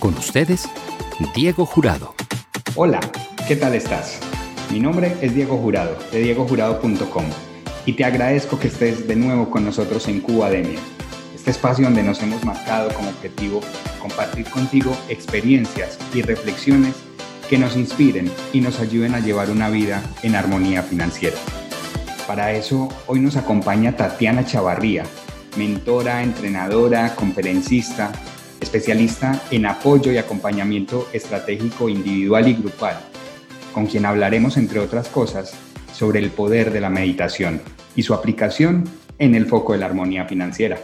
Con ustedes, Diego Jurado. Hola, ¿qué tal estás? Mi nombre es Diego Jurado, de diegojurado.com, y te agradezco que estés de nuevo con nosotros en Cubademia, este espacio donde nos hemos marcado como objetivo compartir contigo experiencias y reflexiones que nos inspiren y nos ayuden a llevar una vida en armonía financiera. Para eso, hoy nos acompaña Tatiana Chavarría, mentora, entrenadora, conferencista, especialista en apoyo y acompañamiento estratégico individual y grupal, con quien hablaremos, entre otras cosas, sobre el poder de la meditación y su aplicación en el foco de la armonía financiera.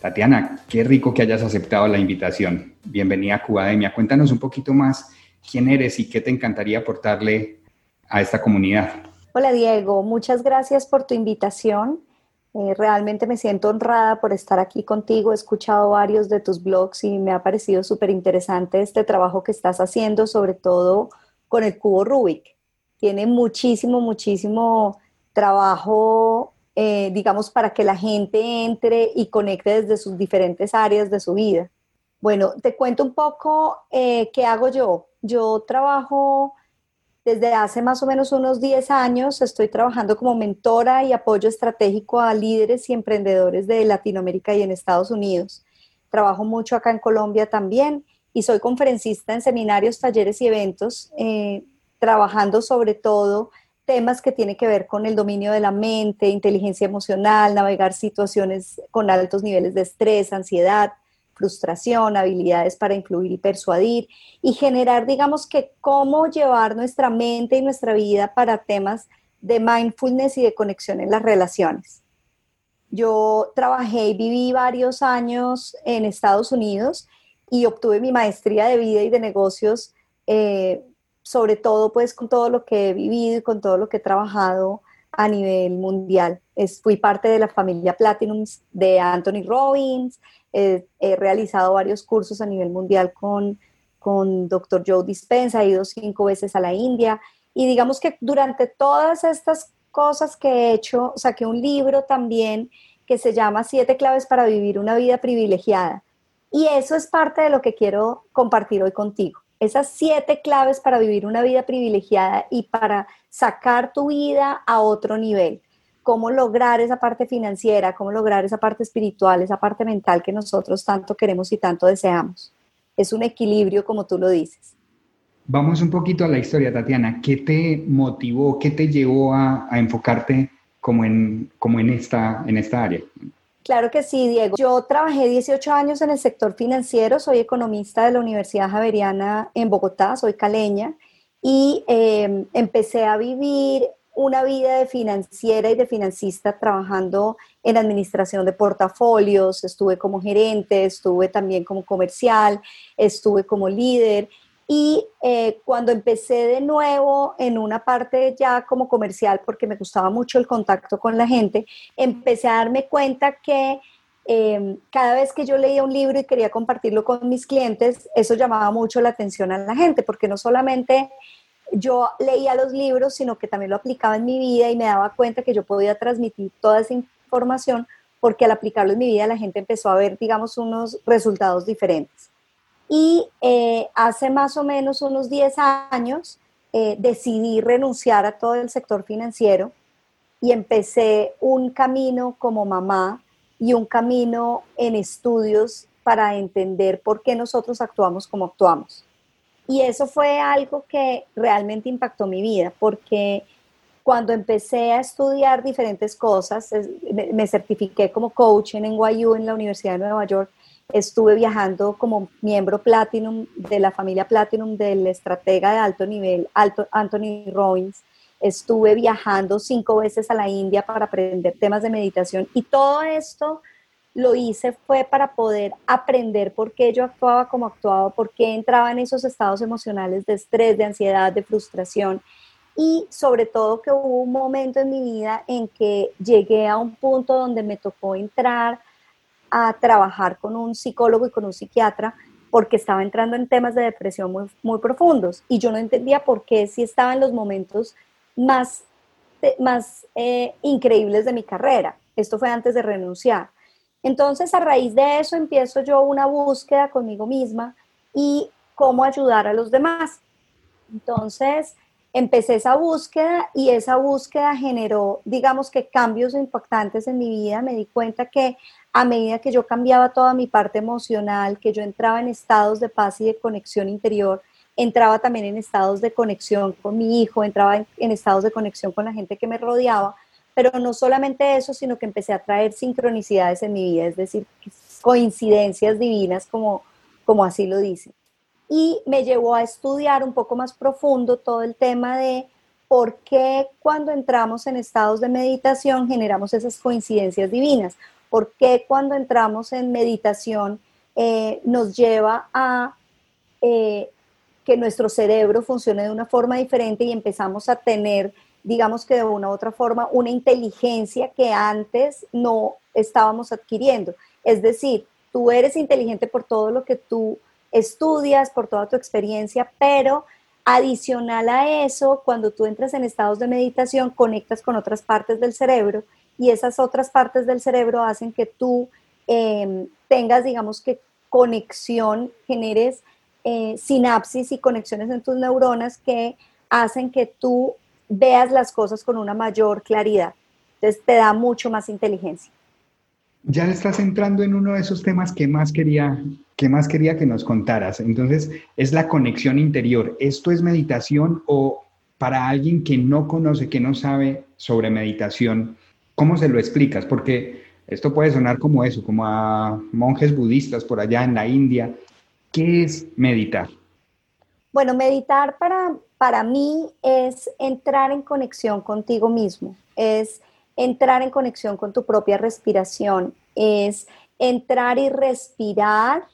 Tatiana, qué rico que hayas aceptado la invitación. Bienvenida a Cubademia. Cuéntanos un poquito más quién eres y qué te encantaría aportarle a esta comunidad. Hola Diego, muchas gracias por tu invitación. Eh, realmente me siento honrada por estar aquí contigo. He escuchado varios de tus blogs y me ha parecido súper interesante este trabajo que estás haciendo, sobre todo con el cubo Rubik. Tiene muchísimo, muchísimo trabajo, eh, digamos, para que la gente entre y conecte desde sus diferentes áreas de su vida. Bueno, te cuento un poco eh, qué hago yo. Yo trabajo desde hace más o menos unos 10 años estoy trabajando como mentora y apoyo estratégico a líderes y emprendedores de Latinoamérica y en Estados Unidos. Trabajo mucho acá en Colombia también y soy conferencista en seminarios, talleres y eventos, eh, trabajando sobre todo temas que tienen que ver con el dominio de la mente, inteligencia emocional, navegar situaciones con altos niveles de estrés, ansiedad, frustración, habilidades para influir y persuadir y generar, digamos que, cómo llevar nuestra mente y nuestra vida para temas de mindfulness y de conexión en las relaciones. Yo trabajé y viví varios años en Estados Unidos y obtuve mi maestría de vida y de negocios, eh, sobre todo pues con todo lo que he vivido y con todo lo que he trabajado a nivel mundial. Es, fui parte de la familia Platinum de Anthony Robbins, he realizado varios cursos a nivel mundial con, con Dr. Joe Dispensa, he ido cinco veces a la India y digamos que durante todas estas cosas que he hecho, saqué un libro también que se llama Siete claves para vivir una vida privilegiada. Y eso es parte de lo que quiero compartir hoy contigo. Esas siete claves para vivir una vida privilegiada y para sacar tu vida a otro nivel cómo lograr esa parte financiera, cómo lograr esa parte espiritual, esa parte mental que nosotros tanto queremos y tanto deseamos. Es un equilibrio, como tú lo dices. Vamos un poquito a la historia, Tatiana. ¿Qué te motivó, qué te llevó a, enfocarte como en, como en, esta, en esta área? Claro que sí, Diego. Yo trabajé 18 años en el sector financiero, soy economista de la Universidad Javeriana en Bogotá, soy caleña, y eh, empecé a vivir una vida de financiera y de financista trabajando en administración de portafolios, estuve como gerente, estuve también como comercial, estuve como líder. Y eh, cuando empecé de nuevo en una parte ya como comercial, porque me gustaba mucho el contacto con la gente, empecé a darme cuenta que em, cada vez que yo leía un libro y quería compartirlo con mis clientes, eso llamaba mucho la atención a la gente, porque no solamente yo leía los libros, sino que también lo aplicaba en mi vida y me daba cuenta que yo podía transmitir toda esa información porque al aplicarlo en mi vida la gente empezó a ver, digamos, unos resultados diferentes. Y eh, hace más o menos unos 10 años eh, decidí renunciar a todo el sector financiero y empecé un camino como mamá y un camino en estudios para entender por qué nosotros actuamos como actuamos. Y eso fue algo que realmente impactó mi vida, porque cuando empecé a estudiar diferentes cosas, me certifiqué como coach en NYU, en la Universidad de Nueva York, estuve viajando como miembro Platinum de la familia Platinum del estratega de alto nivel, Anthony Robbins. Estuve viajando cinco veces a la India para aprender temas de meditación y todo esto lo hice fue para poder aprender por qué yo actuaba como actuaba, por qué entraba en esos estados emocionales de estrés, de ansiedad, de frustración. Y sobre todo que hubo un momento en mi vida en que llegué a un punto donde me tocó entrar a trabajar con un psicólogo y con un psiquiatra porque estaba entrando en temas de depresión muy, muy profundos y yo no entendía por qué si estaba en los momentos más, más eh, increíbles de mi carrera. Esto fue antes de renunciar. Entonces, a raíz de eso empiezo yo una búsqueda conmigo misma y cómo ayudar a los demás. Entonces, empecé esa búsqueda y esa búsqueda generó, digamos que cambios impactantes en mi vida. Me di cuenta que a medida que yo cambiaba toda mi parte emocional, que yo entraba en estados de paz y de conexión interior, entraba también en estados de conexión con mi hijo, entraba en, estados de conexión con la gente que me rodeaba, pero no solamente eso, sino que empecé a traer sincronicidades en mi vida, es decir, coincidencias divinas, como, como así lo dice y me llevó a estudiar un poco más profundo todo el tema de por qué cuando entramos en estados de meditación generamos esas coincidencias divinas, por qué cuando entramos en meditación eh, nos lleva a eh, que nuestro cerebro funcione de una forma diferente y empezamos a tener, digamos que de una u otra forma, una inteligencia que antes no estábamos adquiriendo. Es decir, tú eres inteligente por todo lo que tú estudias, por toda tu experiencia, pero adicional a eso, cuando tú entras en estados de meditación, conectas con otras partes del cerebro y esas otras partes del cerebro hacen que tú em, tengas, digamos que, conexión, generes eh, sinapsis y conexiones en tus neuronas que hacen que tú veas las cosas con una mayor claridad. Entonces te da mucho más inteligencia ya estás entrando en uno de esos temas que más quería que más quería que nos contaras. Entonces, es la conexión interior. ¿Esto es meditación o para alguien que no conoce, que no sabe sobre meditación, cómo se lo explicas? Porque esto puede sonar como eso, como a monjes budistas por allá en la India. ¿Qué es meditar? Bueno, meditar para, para mí es entrar en conexión contigo mismo, es entrar en conexión con tu propia respiración, es entrar y respirar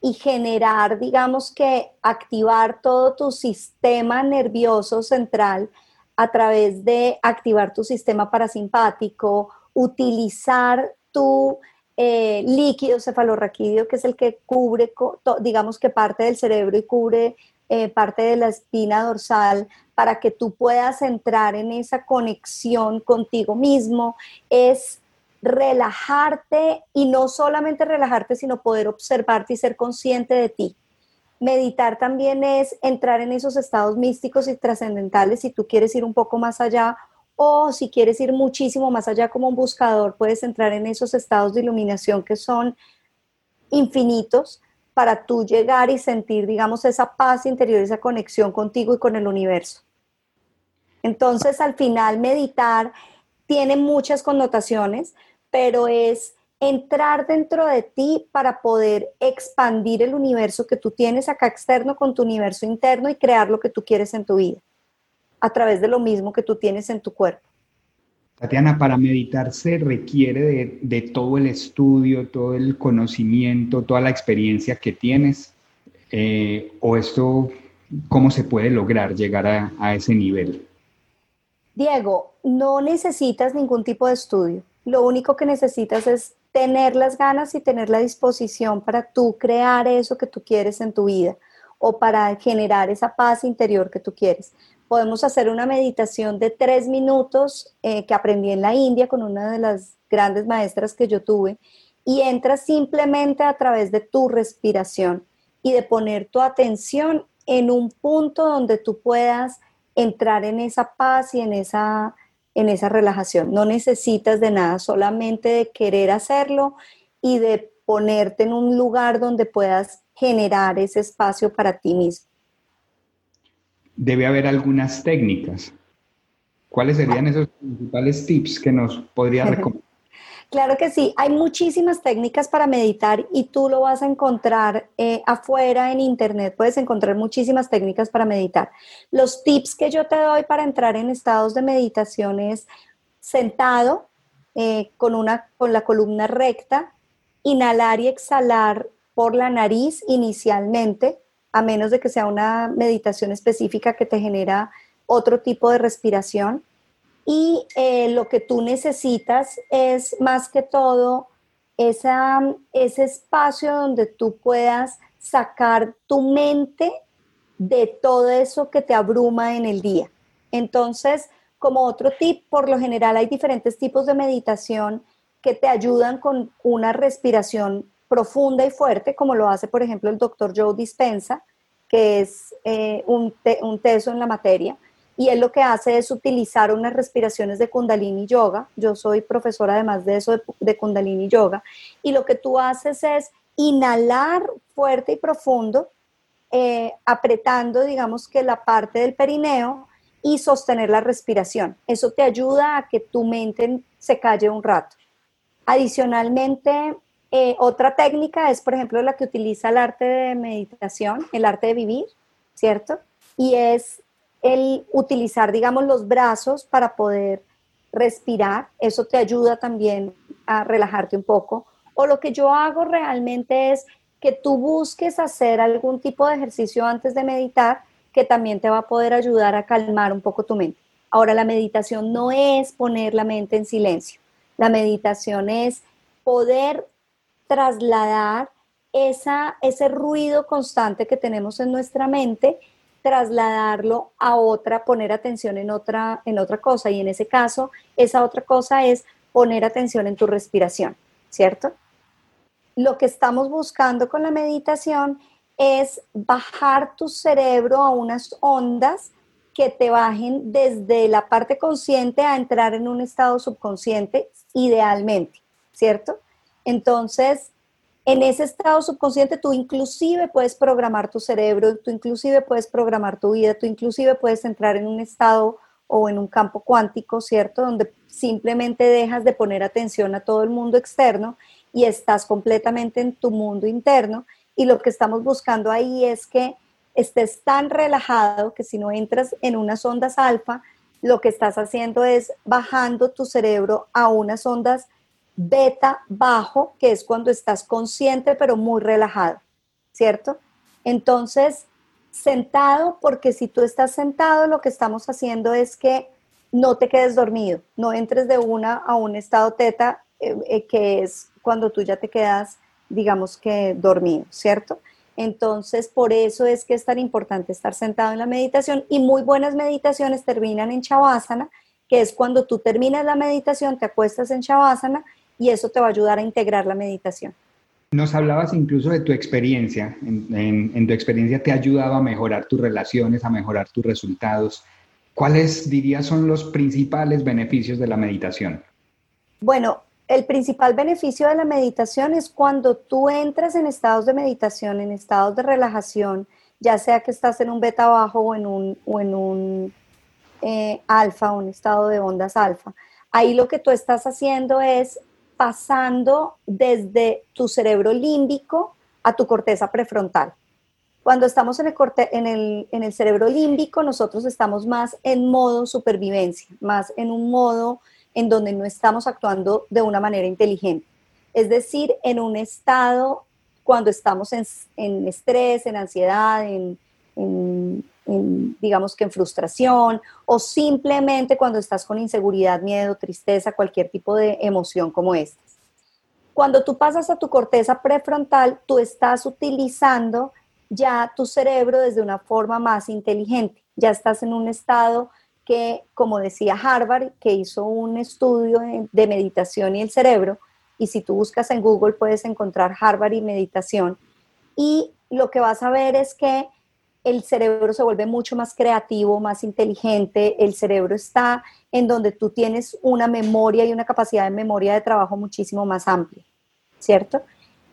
y generar, digamos que activar todo tu sistema nervioso central a través de activar tu sistema parasimpático, utilizar tu eh, líquido cefalorraquídeo, que es el que cubre, digamos que parte del cerebro y cubre eh, parte de la espina dorsal, para que tú puedas entrar en esa conexión contigo mismo, es relajarte y no solamente relajarte, sino poder observarte y ser consciente de ti. Meditar también es entrar en esos estados místicos y trascendentales si tú quieres ir un poco más allá o si quieres ir muchísimo más allá como un buscador, puedes entrar en esos estados de iluminación que son infinitos para tú llegar y sentir, digamos, esa paz interior, esa conexión contigo y con el universo. Entonces, al final, meditar tiene muchas connotaciones, pero es entrar dentro de ti para poder expandir el universo que tú tienes acá externo con tu universo interno y crear lo que tú quieres en tu vida, a través de lo mismo que tú tienes en tu cuerpo. Tatiana, para meditar se requiere de, todo el estudio, todo el conocimiento, toda la experiencia que tienes, eh, o esto, ¿cómo se puede lograr llegar a, a ese nivel? Diego, no necesitas ningún tipo de estudio. Lo único que necesitas es tener las ganas y tener la disposición para tú crear eso que tú quieres en tu vida o para generar esa paz interior que tú quieres podemos hacer una meditación de tres minutos eh, que aprendí en la India con una de las grandes maestras que yo tuve y entras simplemente a través de tu respiración y de poner tu atención en un punto donde tú puedas entrar en esa paz y en esa, en esa relajación. No necesitas de nada, solamente de querer hacerlo y de ponerte en un lugar donde puedas generar ese espacio para ti mismo debe haber algunas técnicas. ¿Cuáles serían esos principales tips que nos podría recomendar? Claro que sí, hay muchísimas técnicas para meditar y tú lo vas a encontrar eh, afuera en internet, puedes encontrar muchísimas técnicas para meditar. Los tips que yo te doy para entrar en estados de meditación es sentado eh, con, una, con la columna recta, inhalar y exhalar por la nariz inicialmente, a menos de que sea una meditación específica que te genera otro tipo de respiración. Y eh, lo que tú necesitas es más que todo ese espacio donde tú puedas sacar tu mente de todo eso que te abruma en el día. Entonces, como otro tip, por lo general hay diferentes tipos de meditación que te ayudan con una respiración profunda y fuerte, como lo hace, por ejemplo, el doctor Joe Dispensa, que es eh, un, un teso en la materia, y él lo que hace es utilizar unas respiraciones de kundalini yoga. Yo soy profesora además de eso de, kundalini yoga. Y lo que tú haces es inhalar fuerte y profundo, eh, apretando, digamos que la parte del perineo y sostener la respiración. Eso te ayuda a que tu mente se calle un rato. Adicionalmente, eh, otra técnica es, por ejemplo, la que utiliza el arte de meditación, el arte de vivir, ¿cierto? Y es el utilizar, digamos, los brazos para poder respirar. Eso te ayuda también a relajarte un poco. O lo que yo hago realmente es que tú busques hacer algún tipo de ejercicio antes de meditar que también te va a poder ayudar a calmar un poco tu mente. Ahora, la meditación no es poner la mente en silencio. La meditación es poder trasladar esa, ese ruido constante que tenemos en nuestra mente trasladarlo a otra, poner atención en otra, en otra cosa. Y en ese caso, esa otra cosa es poner atención en tu respiración, ¿cierto? Lo que estamos buscando con la meditación es bajar tu cerebro a unas ondas que te bajen desde la parte consciente a entrar en un estado subconsciente, idealmente, ¿cierto? Entonces, en ese estado subconsciente tú inclusive puedes programar tu cerebro, tú inclusive puedes programar tu vida, tú inclusive puedes entrar en un estado o en un campo cuántico, ¿cierto? Donde simplemente dejas de poner atención a todo el mundo externo y estás completamente en tu mundo interno. Y lo que estamos buscando ahí es que estés tan relajado que si no entras en unas ondas alfa, lo que estás haciendo es bajando tu cerebro a unas ondas beta bajo, que es cuando estás consciente pero muy relajado, ¿cierto? Entonces, sentado, porque si tú estás sentado, lo que estamos haciendo es que no te quedes dormido, no entres de una a un estado teta, eh, eh, que es cuando tú ya te quedas, digamos que dormido, ¿cierto? Entonces, por eso es que es tan importante estar sentado en la meditación y muy buenas meditaciones terminan en Shavasana, que es cuando tú terminas la meditación, te acuestas en Shavasana y eso te va a ayudar a integrar la meditación. Nos hablabas incluso de tu experiencia. En, tu experiencia te ha ayudado a mejorar tus relaciones, a mejorar tus resultados. ¿Cuáles dirías son los principales beneficios de la meditación? Bueno, el principal beneficio de la meditación es cuando tú entras en estados de meditación, en estados de relajación, ya sea que estás en un beta bajo o en un, o en un eh, alfa, un estado de ondas alfa. Ahí lo que tú estás haciendo es pasando desde tu cerebro límbico a tu corteza prefrontal. Cuando estamos en el, en, el, en el, cerebro límbico, nosotros estamos más en modo supervivencia, más en un modo en donde no estamos actuando de una manera inteligente. Es decir, en un estado cuando estamos en, en estrés, en ansiedad, en, digamos que en frustración o simplemente cuando estás con inseguridad, miedo, tristeza, cualquier tipo de emoción como esta. Cuando tú pasas a tu corteza prefrontal, tú estás utilizando ya tu cerebro desde una forma más inteligente. Ya estás en un estado que, como decía Harvard, que hizo un estudio de meditación y el cerebro, y si tú buscas en Google puedes encontrar Harvard y meditación, y lo que vas a ver es que el cerebro se vuelve mucho más creativo, más inteligente, el cerebro está en donde tú tienes una memoria y una capacidad de memoria de trabajo muchísimo más amplia, ¿cierto?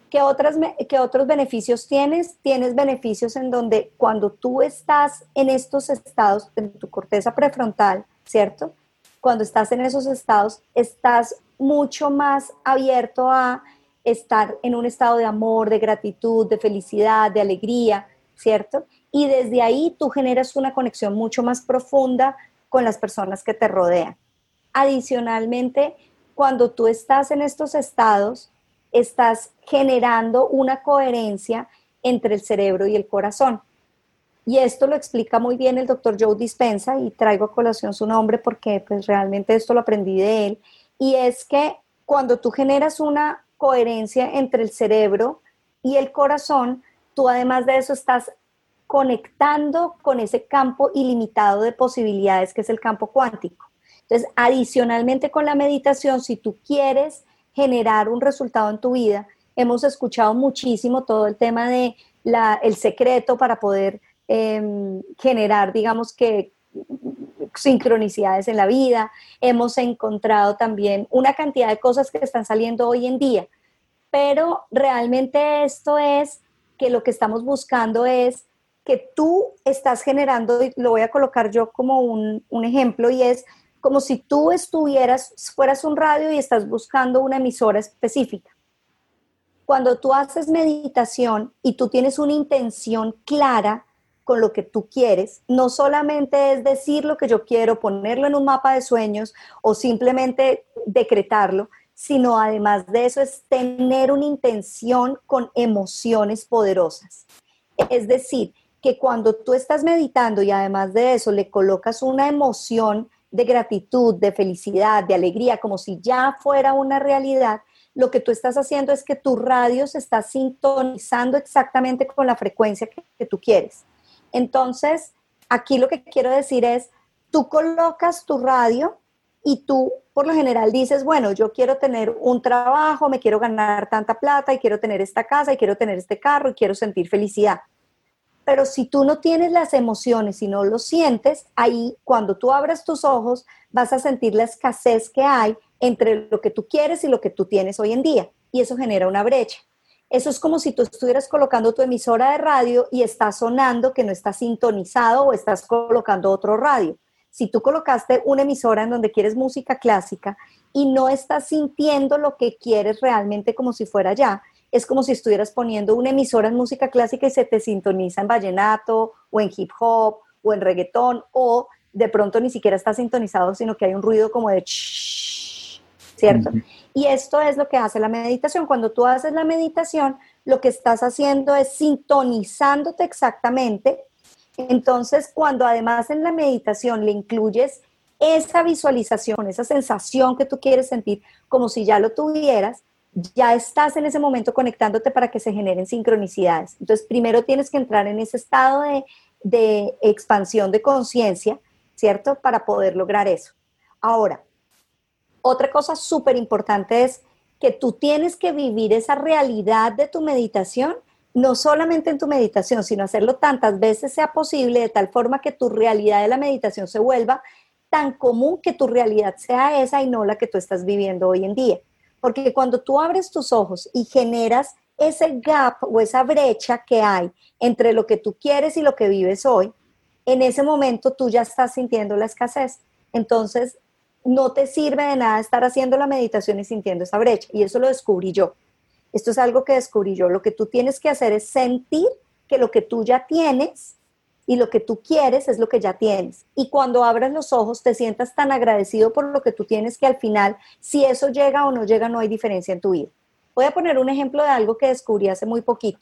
¿Qué, otras, ¿Qué otros beneficios tienes? Tienes beneficios en donde cuando tú estás en estos estados, en tu corteza prefrontal, ¿cierto? Cuando estás en esos estados, estás mucho más abierto a estar en un estado de amor, de gratitud, de felicidad, de alegría, ¿cierto? Y desde ahí tú generas una conexión mucho más profunda con las personas que te rodean. Adicionalmente, cuando tú estás en estos estados, estás generando una coherencia entre el cerebro y el corazón. Y esto lo explica muy bien el doctor Joe Dispensa y traigo a colación su nombre porque pues realmente esto lo aprendí de él. Y es que cuando tú generas una coherencia entre el cerebro y el corazón, tú además de eso estás conectando con ese campo ilimitado de posibilidades que es el campo cuántico. Entonces, adicionalmente con la meditación, si tú quieres generar un resultado en tu vida, hemos escuchado muchísimo todo el tema de la, el secreto para poder em, generar, digamos que, sincronicidades en la vida. Hemos encontrado también una cantidad de cosas que están saliendo hoy en día, pero realmente esto es que lo que estamos buscando es que tú estás generando, y lo voy a colocar yo como un, un ejemplo, y es como si tú estuvieras, fueras un radio y estás buscando una emisora específica. Cuando tú haces meditación y tú tienes una intención clara con lo que tú quieres, no solamente es decir lo que yo quiero, ponerlo en un mapa de sueños o simplemente decretarlo, sino además de eso es tener una intención con emociones poderosas. Es decir, que cuando tú estás meditando y además de eso le colocas una emoción de gratitud, de felicidad, de alegría, como si ya fuera una realidad, lo que tú estás haciendo es que tu radio se está sintonizando exactamente con la frecuencia que, tú quieres. Entonces, aquí lo que quiero decir es, tú colocas tu radio y tú por lo general dices, bueno, yo quiero tener un trabajo, me quiero ganar tanta plata y quiero tener esta casa y quiero tener este carro y quiero sentir felicidad. Pero si tú no tienes las emociones y no lo sientes, ahí cuando tú abres tus ojos vas a sentir la escasez que hay entre lo que tú quieres y lo que tú tienes hoy en día. Y eso genera una brecha. Eso es como si tú estuvieras colocando tu emisora de radio y está sonando que no está sintonizado o estás colocando otro radio. Si tú colocaste una emisora en donde quieres música clásica y no estás sintiendo lo que quieres realmente como si fuera ya, es como si estuvieras poniendo una emisora en música clásica y se te sintoniza en vallenato o en hip hop o en reggaetón o de pronto ni siquiera está sintonizado, sino que hay un ruido como de ¿cierto? Y esto es lo que hace la meditación. Cuando tú haces la meditación, lo que estás haciendo es sintonizándote exactamente. Entonces, cuando además en la meditación le incluyes esa visualización, esa sensación que tú quieres sentir, como si ya lo tuvieras, ya estás en ese momento conectándote para que se generen sincronicidades. Entonces, primero tienes que entrar en ese estado de, de expansión de conciencia, ¿cierto? Para poder lograr eso. Ahora, otra cosa súper importante es que tú tienes que vivir esa realidad de tu meditación, no solamente en tu meditación, sino hacerlo tantas veces sea posible, de tal forma que tu realidad de la meditación se vuelva tan común que tu realidad sea esa y no la que tú estás viviendo hoy en día. Porque cuando tú abres tus ojos y generas ese gap o esa brecha que hay entre lo que tú quieres y lo que vives hoy, en ese momento tú ya estás sintiendo la escasez. Entonces, no te sirve de nada estar haciendo la meditación y sintiendo esa brecha. Y eso lo descubrí yo. Esto es algo que descubrí yo. Lo que tú tienes que hacer es sentir que lo que tú ya tienes y lo que tú quieres es lo que ya tienes. Y cuando abras los ojos te sientas tan agradecido por lo que tú tienes que al final, si eso llega o no llega, no hay diferencia en tu vida. Voy a poner un ejemplo de algo que descubrí hace muy poquito.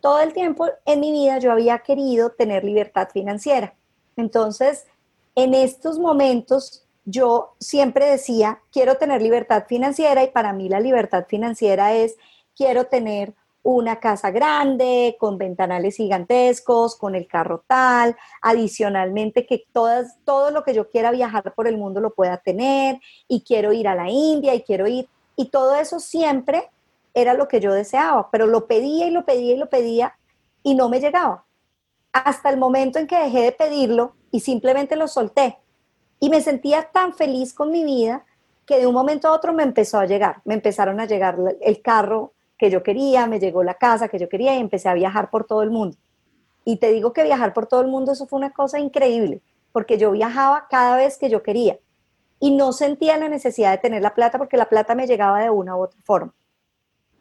Todo el tiempo en mi vida yo había querido tener libertad financiera. Entonces, en estos momentos yo siempre decía, quiero tener libertad financiera y para mí la libertad financiera es, quiero tener una casa grande, con ventanales gigantescos, con el carro tal, adicionalmente que todas, todo lo que yo quiera viajar por el mundo lo pueda tener y quiero ir a la India y quiero ir, y todo eso siempre era lo que yo deseaba, pero lo pedía y lo pedía y lo pedía y no me llegaba. Hasta el momento en que dejé de pedirlo y simplemente lo solté y me sentía tan feliz con mi vida que de un momento a otro me empezó a llegar, me empezaron a llegar el carro que yo quería, me llegó la casa que yo quería y empecé a viajar por todo el mundo. Y te digo que viajar por todo el mundo, eso fue una cosa increíble, porque yo viajaba cada vez que yo quería y no sentía la necesidad de tener la plata porque la plata me llegaba de una u otra forma.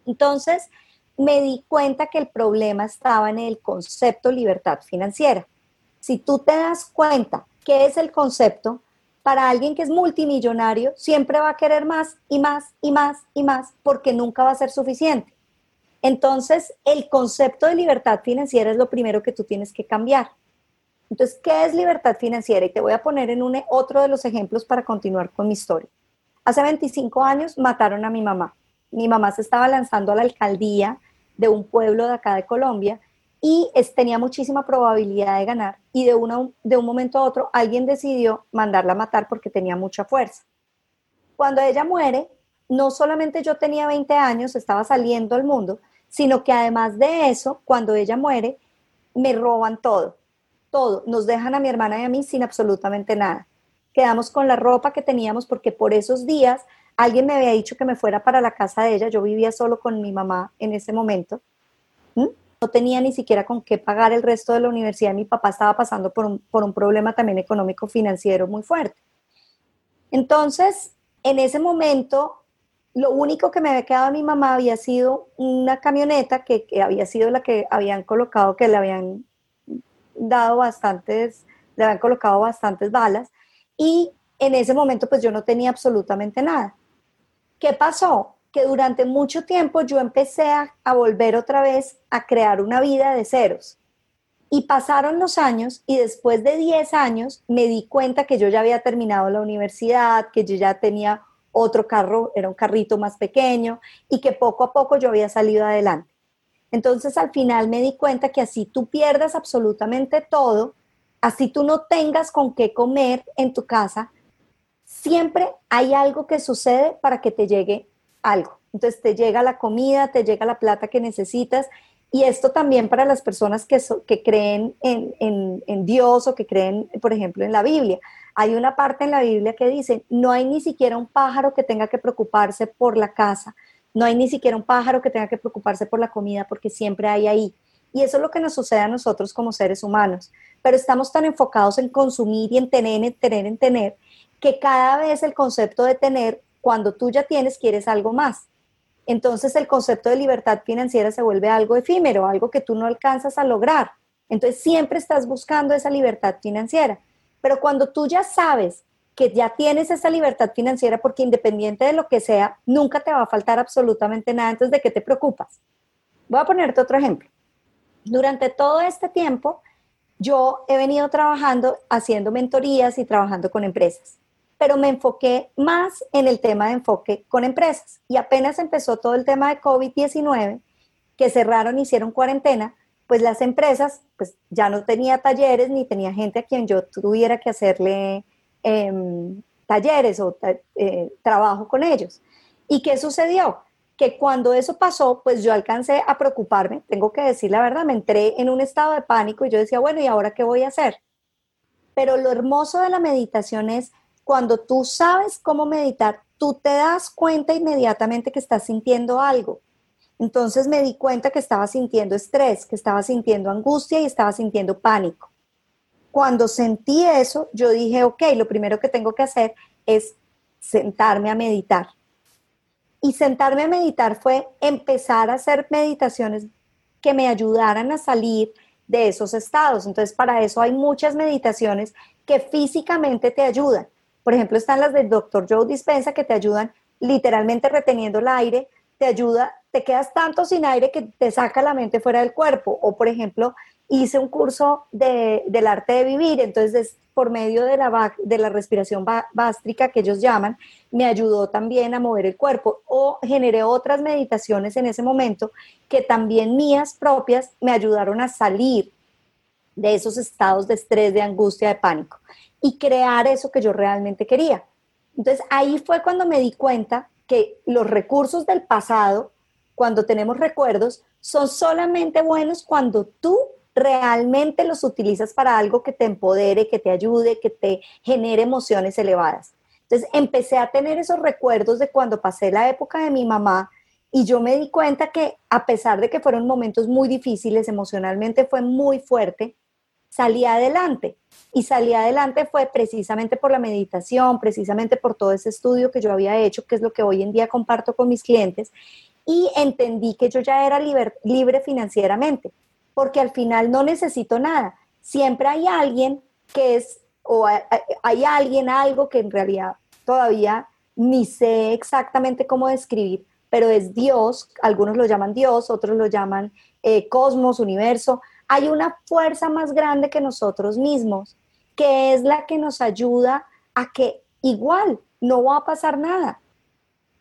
Entonces, me di cuenta que el problema estaba en el concepto libertad financiera. Si tú te das cuenta qué es el concepto, para alguien que es multimillonario, siempre va a querer más y más y más y más porque nunca va a ser suficiente. Entonces, el concepto de libertad financiera es lo primero que tú tienes que cambiar. Entonces, ¿qué es libertad financiera? Y te voy a poner en un, otro de los ejemplos para continuar con mi historia. Hace 25 años mataron a mi mamá. Mi mamá se estaba lanzando a la alcaldía de un pueblo de acá de Colombia y tenía muchísima probabilidad de ganar y de, una, de un momento a otro alguien decidió mandarla a matar porque tenía mucha fuerza. Cuando ella muere, no solamente yo tenía 20 años, estaba saliendo al mundo, sino que además de eso, cuando ella muere, me roban todo, todo. Nos dejan a mi hermana y a mí sin absolutamente nada. Quedamos con la ropa que teníamos porque por esos días alguien me había dicho que me fuera para la casa de ella. Yo vivía solo con mi mamá en ese momento. No tenía ni siquiera con qué pagar el resto de la universidad. Mi papá estaba pasando por un, por un problema también económico financiero muy fuerte. Entonces, en ese momento, lo único que me había quedado a mi mamá había sido una camioneta que, había sido la que habían colocado, que le habían dado bastantes, le habían colocado bastantes balas. Y en ese momento, pues yo no tenía absolutamente nada. ¿Qué pasó? Que durante mucho tiempo yo empecé a, volver otra vez a crear una vida de ceros. Y pasaron los años y después de 10 años me di cuenta que yo ya había terminado la universidad, que yo ya tenía otro carro, era un carrito más pequeño y que poco a poco yo había salido adelante. Entonces al final me di cuenta que así tú pierdas absolutamente todo, así tú no tengas con qué comer en tu casa, siempre hay algo que sucede para que te llegue algo. Entonces te llega la comida, te llega la plata que necesitas y esto también para las personas que, creen en, Dios o que creen, por ejemplo, en la Biblia. Hay una parte en la Biblia que dice, no hay ni siquiera un pájaro que tenga que preocuparse por la casa, no hay ni siquiera un pájaro que tenga que preocuparse por la comida, porque siempre hay ahí. Y eso es lo que nos sucede a nosotros como seres humanos. Pero estamos tan enfocados en consumir y en tener, en tener, en tener, que cada vez el concepto de tener, cuando tú ya tienes, quieres algo más entonces el concepto de libertad financiera se vuelve algo efímero, algo que tú no alcanzas a lograr. Entonces siempre estás buscando esa libertad financiera. Pero cuando tú ya sabes que ya tienes esa libertad financiera, porque independiente de lo que sea, nunca te va a faltar absolutamente nada, entonces ¿de qué te preocupas? Voy a ponerte otro ejemplo. Durante todo este tiempo, yo he venido trabajando, haciendo mentorías y trabajando con empresas pero me enfoqué más en el tema de enfoque con empresas. Y apenas empezó todo el tema de COVID-19, que cerraron, hicieron cuarentena, pues las empresas, pues ya no tenía talleres ni tenía gente a quien yo tuviera que hacerle em, talleres o eh, trabajo con ellos. ¿Y qué sucedió? Que cuando eso pasó, pues yo alcancé a preocuparme, tengo que decir la verdad, me entré en un estado de pánico y yo decía, bueno, ¿y ahora qué voy a hacer? Pero lo hermoso de la meditación es cuando tú sabes cómo meditar, tú te das cuenta inmediatamente que estás sintiendo algo. Entonces me di cuenta que estaba sintiendo estrés, que estaba sintiendo angustia y estaba sintiendo pánico. Cuando sentí eso, yo dije, ok, lo primero que tengo que hacer es sentarme a meditar. Y sentarme a meditar fue empezar a hacer meditaciones que me ayudaran a salir de esos estados. Entonces, para eso hay muchas meditaciones que físicamente te ayudan. Por ejemplo, están las del Dr. Joe Dispensa que te ayudan literalmente reteniendo el aire, te ayuda, te quedas tanto sin aire que te saca la mente fuera del cuerpo. O, por ejemplo, hice un curso del arte de vivir, entonces por medio de la, de la respiración bástrica que ellos llaman, me ayudó también a mover el cuerpo. O generé otras meditaciones en ese momento que también mías propias me ayudaron a salir de esos estados de estrés, de angustia, de pánico y crear eso que yo realmente quería. Entonces ahí fue cuando me di cuenta que los recursos del pasado, cuando tenemos recuerdos, son solamente buenos cuando tú realmente los utilizas para algo que te empodere, que te ayude, que te genere emociones elevadas. Entonces empecé a tener esos recuerdos de cuando pasé la época de mi mamá y yo me di cuenta que a pesar de que fueron momentos muy difíciles, emocionalmente fue muy fuerte, salí adelante. Y salí adelante fue precisamente por la meditación, precisamente por todo ese estudio que yo había hecho, que es lo que hoy en día comparto con mis clientes, y entendí que yo ya era libre financieramente, porque al final no necesito nada. Siempre hay alguien que es, o hay alguien, algo que en realidad todavía ni sé exactamente cómo describir, pero es Dios, algunos lo llaman Dios, otros lo llaman eh, cosmos, universo, hay una fuerza más grande que nosotros mismos, que es la que nos ayuda a que igual no va a pasar nada.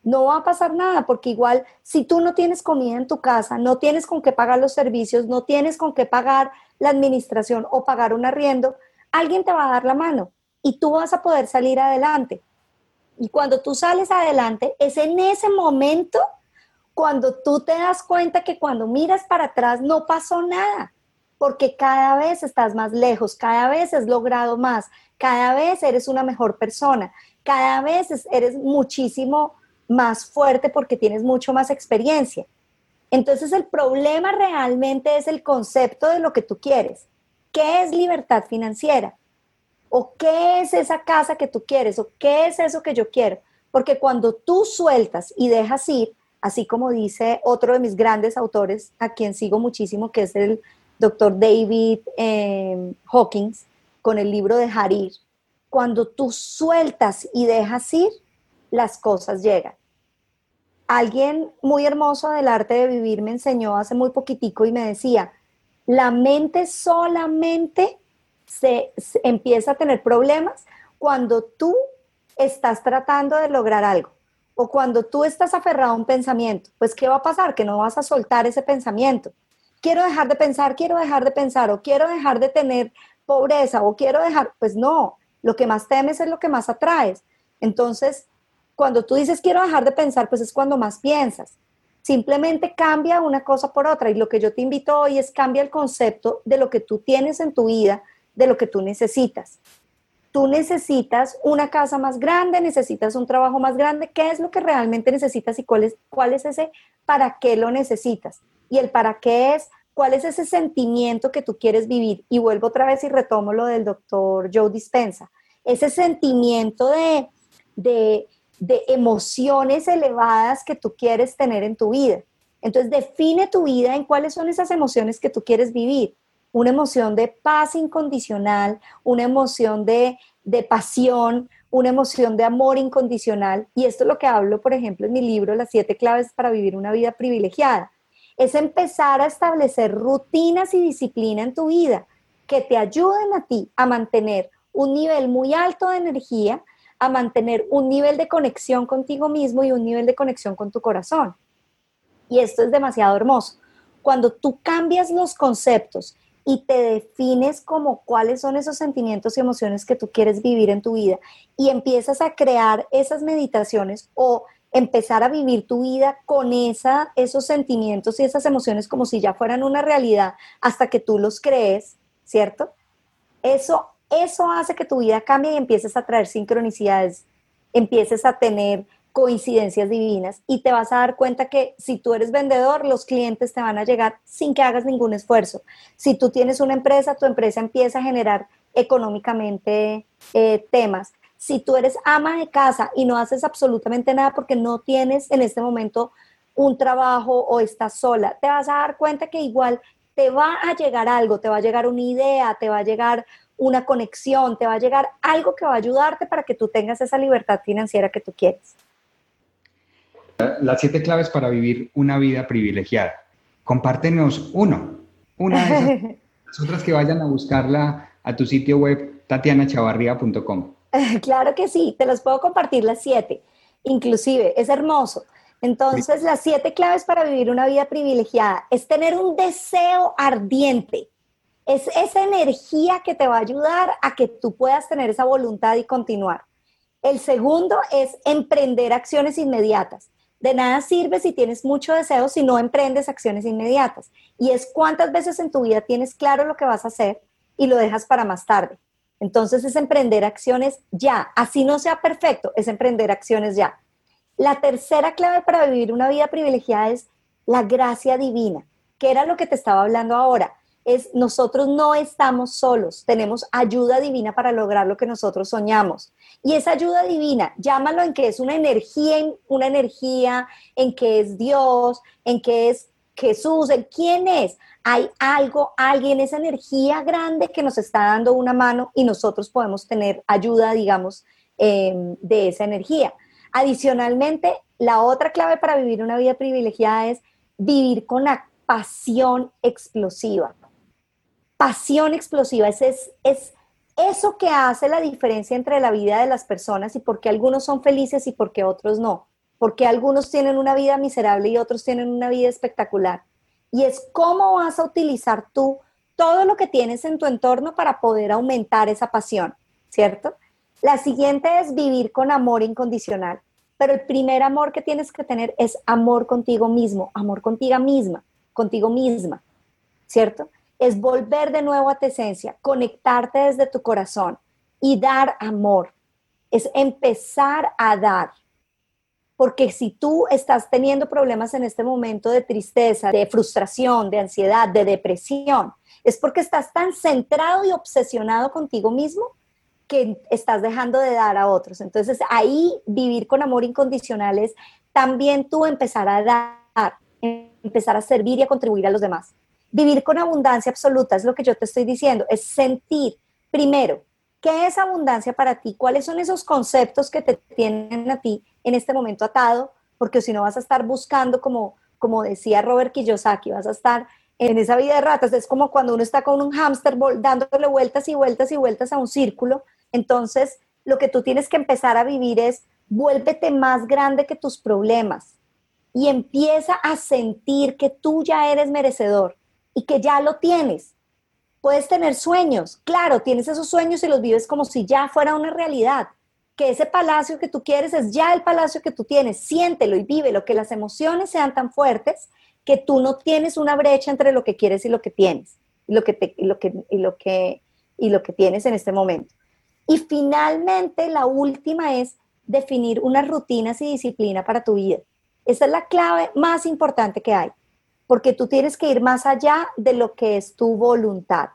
No va a pasar nada, porque igual si tú no tienes comida en tu casa, no tienes con qué pagar los servicios, no tienes con qué pagar la administración o pagar un arriendo, alguien te va a dar la mano y tú vas a poder salir adelante. Y cuando tú sales adelante, es en ese momento cuando tú te das cuenta que cuando miras para atrás no pasó nada, porque cada vez estás más lejos, cada vez has logrado más, cada vez eres una mejor persona, cada vez eres muchísimo más fuerte porque tienes mucho más experiencia. Entonces el problema realmente es el concepto de lo que tú quieres. ¿Qué es libertad financiera? ¿O qué es esa casa que tú quieres? ¿O qué es eso que yo quiero? Porque cuando tú sueltas y dejas ir, así como dice otro de mis grandes autores, a quien sigo muchísimo, que es el doctor David eh, Hawkins, con el libro de Harir, cuando tú sueltas y dejas ir, las cosas llegan. Alguien muy hermoso del arte de vivir me enseñó hace muy poquitico y me decía, la mente solamente se, empieza a tener problemas cuando tú estás tratando de lograr algo o cuando tú estás aferrado a un pensamiento. Pues, ¿qué va a pasar? Que no vas a soltar ese pensamiento. Quiero dejar de pensar, quiero dejar de pensar o quiero dejar de tener pobreza o quiero dejar, pues no, lo que más temes es lo que más atraes. Entonces, cuando tú dices quiero dejar de pensar, pues es cuando más piensas. Simplemente cambia una cosa por otra y lo que yo te invito hoy es cambia el concepto de lo que tú tienes en tu vida, de lo que tú necesitas. Tú necesitas una casa más grande, necesitas un trabajo más grande. ¿Qué es lo que realmente necesitas y cuál es, cuál es ese para qué lo necesitas? Y el para qué es ¿Cuál es ese sentimiento que tú quieres vivir? Y vuelvo otra vez y retomo lo del doctor Joe Dispensa. Ese sentimiento de, de, de emociones elevadas que tú quieres tener en tu vida. Entonces, define tu vida en cuáles son esas emociones que tú quieres vivir. Una emoción de paz incondicional, una emoción de, de pasión, una emoción de amor incondicional. Y esto es lo que hablo, por ejemplo, en mi libro, Las siete claves para vivir una vida privilegiada es empezar a establecer rutinas y disciplina en tu vida que te ayuden a ti a mantener un nivel muy alto de energía, a mantener un nivel de conexión contigo mismo y un nivel de conexión con tu corazón. Y esto es demasiado hermoso. Cuando tú cambias los conceptos y te defines como cuáles son esos sentimientos y emociones que tú quieres vivir en tu vida y empiezas a crear esas meditaciones o empezar a vivir tu vida con esa, esos sentimientos y esas emociones como si ya fueran una realidad hasta que tú los crees, ¿cierto? Eso, eso hace que tu vida cambie y empieces a traer sincronicidades, empieces a tener coincidencias divinas y te vas a dar cuenta que si tú eres vendedor, los clientes te van a llegar sin que hagas ningún esfuerzo. Si tú tienes una empresa, tu empresa empieza a generar económicamente eh, temas si tú eres ama de casa y no haces absolutamente nada porque no tienes en este momento un trabajo o estás sola, te vas a dar cuenta que igual te va a llegar algo, te va a llegar una idea, te va a llegar una conexión, te va a llegar algo que va a ayudarte para que tú tengas esa libertad financiera que tú quieres. Las siete claves para vivir una vida privilegiada. Compártenos uno, una de esas. Las otras que vayan a buscarla a tu sitio web tatianachavarría.com. Claro que sí, te los puedo compartir las siete, inclusive, es hermoso. Entonces, las siete claves para vivir una vida privilegiada es tener un deseo ardiente. Es esa energía que te va a ayudar a que tú puedas tener esa voluntad y continuar. El segundo es emprender acciones inmediatas. De nada sirve si tienes mucho deseo si no emprendes acciones inmediatas. Y es cuántas veces en tu vida tienes claro lo que vas a hacer y lo dejas para más tarde. Entonces es emprender acciones ya. Así no sea perfecto, es emprender acciones ya. La tercera clave para vivir una vida privilegiada es la gracia divina, que era lo que te estaba hablando ahora. Es nosotros no estamos solos, tenemos ayuda divina para lograr lo que nosotros soñamos. Y esa ayuda divina, llámalo en que es una energía, una energía, en que es Dios, en que es Jesús, en quién es hay algo, alguien, esa energía grande que nos está dando una mano y nosotros podemos tener ayuda, digamos, em, de esa energía. Adicionalmente, la otra clave para vivir una vida privilegiada es vivir con la pasión explosiva. Pasión explosiva, es, es, es eso que hace la diferencia entre la vida de las personas y por qué algunos son felices y por qué otros no. Porque algunos tienen una vida miserable y otros tienen una vida espectacular y es cómo vas a utilizar tú todo lo que tienes en tu entorno para poder aumentar esa pasión, ¿cierto? La siguiente es vivir con amor incondicional. Pero el primer amor que tienes que tener es amor contigo mismo, amor contigo misma, contigo misma, ¿cierto? Es volver de nuevo a tu esencia, conectarte desde tu corazón y dar amor. Es empezar a dar. Porque si tú estás teniendo problemas en este momento de tristeza, de frustración, de ansiedad, de depresión, es porque estás tan centrado y obsesionado contigo mismo que estás dejando de dar a otros. Entonces ahí vivir con amor incondicional es también tú empezar a dar, empezar a servir y a contribuir a los demás. Vivir con abundancia absoluta es lo que yo te estoy diciendo, es sentir primero qué es abundancia para ti, cuáles son esos conceptos que te tienen a ti en este momento atado, porque si no vas a estar buscando, como, como decía Robert Kiyosaki, vas a estar en esa vida de ratas. Es como cuando uno está con un hámster dándole vueltas y vueltas y vueltas a un círculo. Entonces, lo que tú tienes que empezar a vivir es, vuélvete más grande que tus problemas y empieza a sentir que tú ya eres merecedor y que ya lo tienes. Puedes tener sueños, claro, tienes esos sueños y los vives como si ya fuera una realidad, que ese palacio que tú quieres es ya el palacio que tú tienes, siéntelo y lo que las emociones sean tan fuertes que tú no tienes una brecha entre lo que quieres y lo que tienes, y lo que, te, lo que, y lo que, y lo que tienes en este momento. Y finalmente, la última es definir unas rutinas y disciplina para tu vida. Esa es la clave más importante que hay, porque tú tienes que ir más allá de lo que es tu voluntad.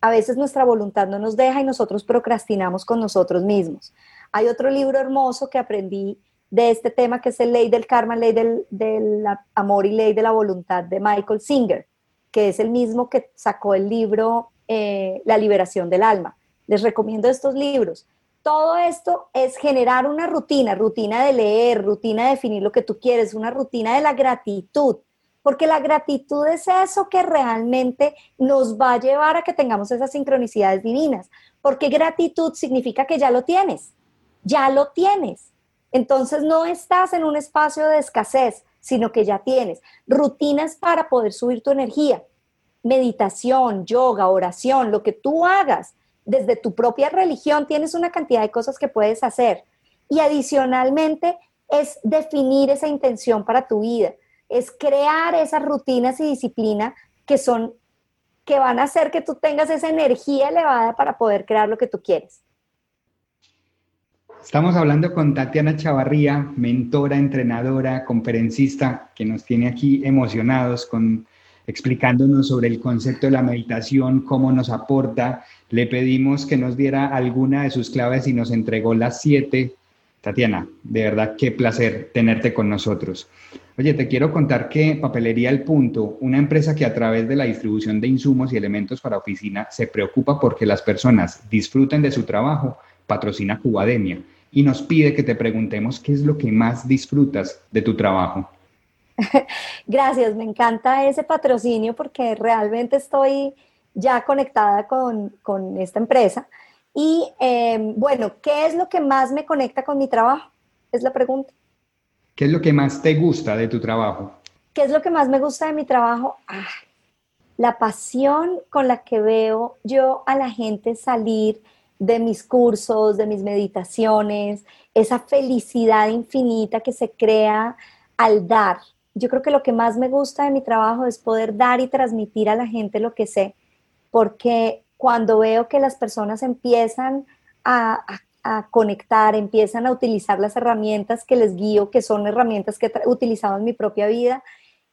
A veces nuestra voluntad no nos deja y nosotros procrastinamos con nosotros mismos. Hay otro libro hermoso que aprendí de este tema que es el ley del karma, ley del, amor y ley de la voluntad de Michael Singer, que es el mismo que sacó el libro eh, La liberación del alma. Les recomiendo estos libros. Todo esto es generar una rutina, rutina de leer, rutina de definir lo que tú quieres, una rutina de la gratitud, porque la gratitud es eso que realmente nos va a llevar a que tengamos esas sincronicidades divinas, porque gratitud significa que ya lo tienes, ya lo tienes. Entonces no estás en un espacio de escasez, sino que ya tienes rutinas para poder subir tu energía. Meditación, yoga, oración, lo que tú hagas desde tu propia religión, tienes una cantidad de cosas que puedes hacer. Y adicionalmente es definir esa intención para tu vida, es crear esas rutinas y disciplina que son que van a hacer que tú tengas esa energía elevada para poder crear lo que tú quieres. Estamos hablando con Tatiana Chavarría, mentora, entrenadora, conferencista, que nos tiene aquí emocionados con explicándonos sobre el concepto de la meditación, cómo nos aporta. Le pedimos que nos diera alguna de sus claves y nos entregó las siete. Tatiana, de verdad qué placer tenerte con nosotros. Oye, te quiero contar que Papelería El Punto, una empresa que a través de la distribución de insumos y elementos para oficina se preocupa porque las personas disfruten de su trabajo, patrocina Cubademia y nos pide que te preguntemos qué es lo que más disfrutas de tu trabajo. Gracias, me encanta ese patrocinio porque realmente estoy ya conectada con, esta empresa. Y em, bueno, ¿qué es lo que más me conecta con mi trabajo? Es la pregunta. ¿Qué es lo que más te gusta de tu trabajo? ¿Qué es lo que más me gusta de mi trabajo? la pasión con la que veo yo a la gente salir de mis cursos, de mis meditaciones, esa felicidad infinita que se crea al dar. Yo creo que lo que más me gusta de mi trabajo es poder dar y transmitir a la gente lo que sé, porque cuando veo que las personas empiezan a, conectar, empiezan a utilizar las herramientas que les guío, que son herramientas que he utilizado en mi propia vida,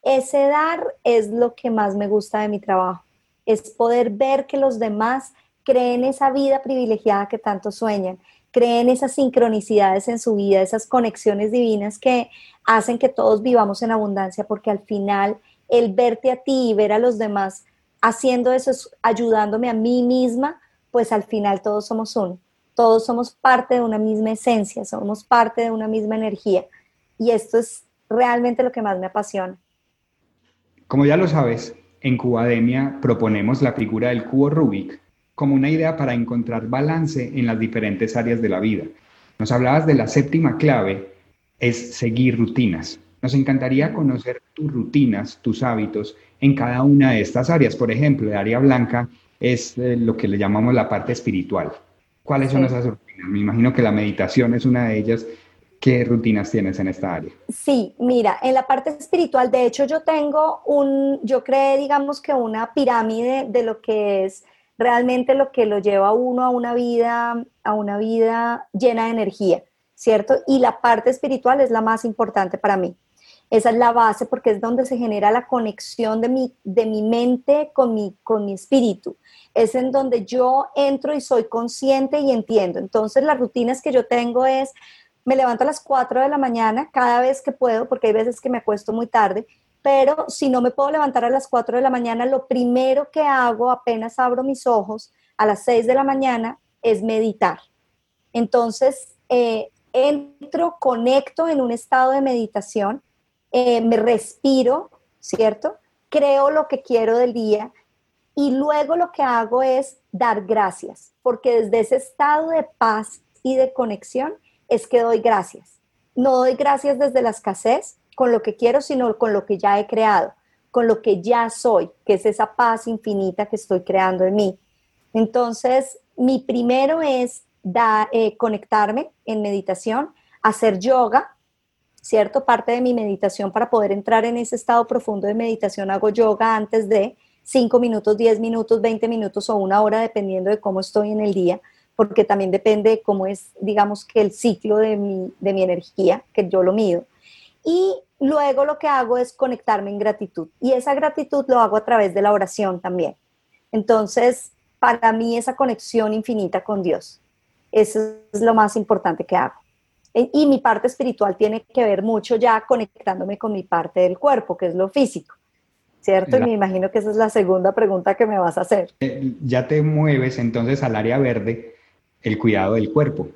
ese dar es lo que más me gusta de mi trabajo, es poder ver que los demás creen esa vida privilegiada que tanto sueñan, creen esas sincronicidades en su vida, esas conexiones divinas que hacen que todos vivamos en abundancia, porque al final el verte a ti y ver a los demás haciendo eso, ayudándome a mí misma, pues al final todos somos uno, todos somos parte de una misma esencia, somos parte de una misma energía. Y esto es realmente lo que más me apasiona. Como ya lo sabes, en Cubademia proponemos la figura del cubo Rubik como una idea para encontrar balance en las diferentes áreas de la vida. Nos hablabas de la séptima clave, es seguir rutinas. Nos encantaría conocer tus rutinas, tus hábitos en cada una de estas áreas. Por ejemplo, el área blanca es eh, lo que le llamamos la parte espiritual. ¿Cuáles son esas rutinas? Me imagino que la meditación es una de ellas. ¿Qué rutinas tienes en esta área? Sí, mira, en la parte espiritual, de hecho yo tengo un, yo creé, digamos que una pirámide de lo que es realmente lo que lo lleva a uno a una vida, a una vida llena de energía, ¿cierto? Y la parte espiritual es la más importante para mí. Esa es la base porque es donde se genera la conexión de mi, de mi mente con mi, con mi espíritu. Es en donde yo entro y soy consciente y entiendo. Entonces las rutinas que yo tengo es, me levanto a las 4 de la mañana cada vez que puedo, porque hay veces que me acuesto muy tarde, pero si no me puedo levantar a las 4 de la mañana, lo primero que hago apenas abro mis ojos a las 6 de la mañana es meditar. Entonces, eh, entro, conecto en un estado de meditación eh, me respiro, ¿cierto? Creo lo que quiero del día y luego lo que hago es dar gracias, porque desde ese estado de paz y de conexión es que doy gracias. No doy gracias desde la escasez con lo que quiero, sino con lo que ya he creado, con lo que ya soy, que es esa paz infinita que estoy creando en mí. Entonces, mi primero es eh, conectarme en meditación, hacer yoga, ¿cierto? Parte de mi meditación para poder entrar en ese estado profundo de meditación hago yoga antes de 5 minutos, 10 minutos, 20 minutos o una hora, dependiendo de cómo estoy en el día, porque también depende de cómo es, digamos, que el ciclo de mi, de mi energía, que yo lo mido. Y luego lo que hago es conectarme en gratitud. Y esa gratitud lo hago a través de la oración también. Entonces, para mí esa conexión infinita con Dios, eso es lo más importante que hago. Eh, y mi parte espiritual tiene que ver mucho ya conectándome con mi parte del cuerpo, que es lo físico. ¿Cierto? Y me imagino que esa es la segunda pregunta que me vas a hacer. Eh, ya te mueves entonces al área verde, el cuidado del cuerpo.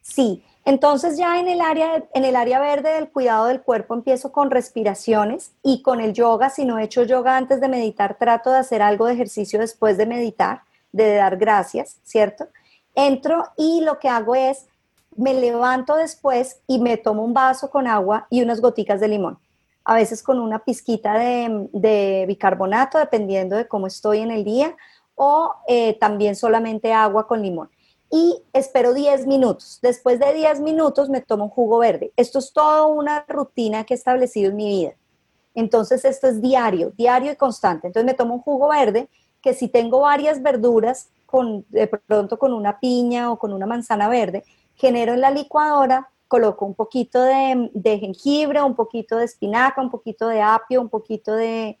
Sí, entonces ya en el área, en el área verde del cuidado del cuerpo empiezo con respiraciones y con el yoga. Si no he hecho yoga antes de meditar, trato de hacer algo de ejercicio después de meditar, de dar gracias, ¿cierto? Entro y lo que hago es me levanto después y me tomo un vaso con agua y unas goticas de limón. A veces con una pizquita de, bicarbonato, dependiendo de cómo estoy en el día, o eh, también solamente agua con limón. Y espero 10 minutos. Después de 10 minutos me tomo un jugo verde. Esto es toda una rutina que he establecido en mi vida. Entonces esto es diario, diario y constante. Entonces me tomo un jugo verde que si tengo varias verduras, con, de pronto con una piña o con una manzana verde, genero en la licuadora, coloco un poquito de, jengibre, un poquito de espinaca, un poquito de apio, un poquito de,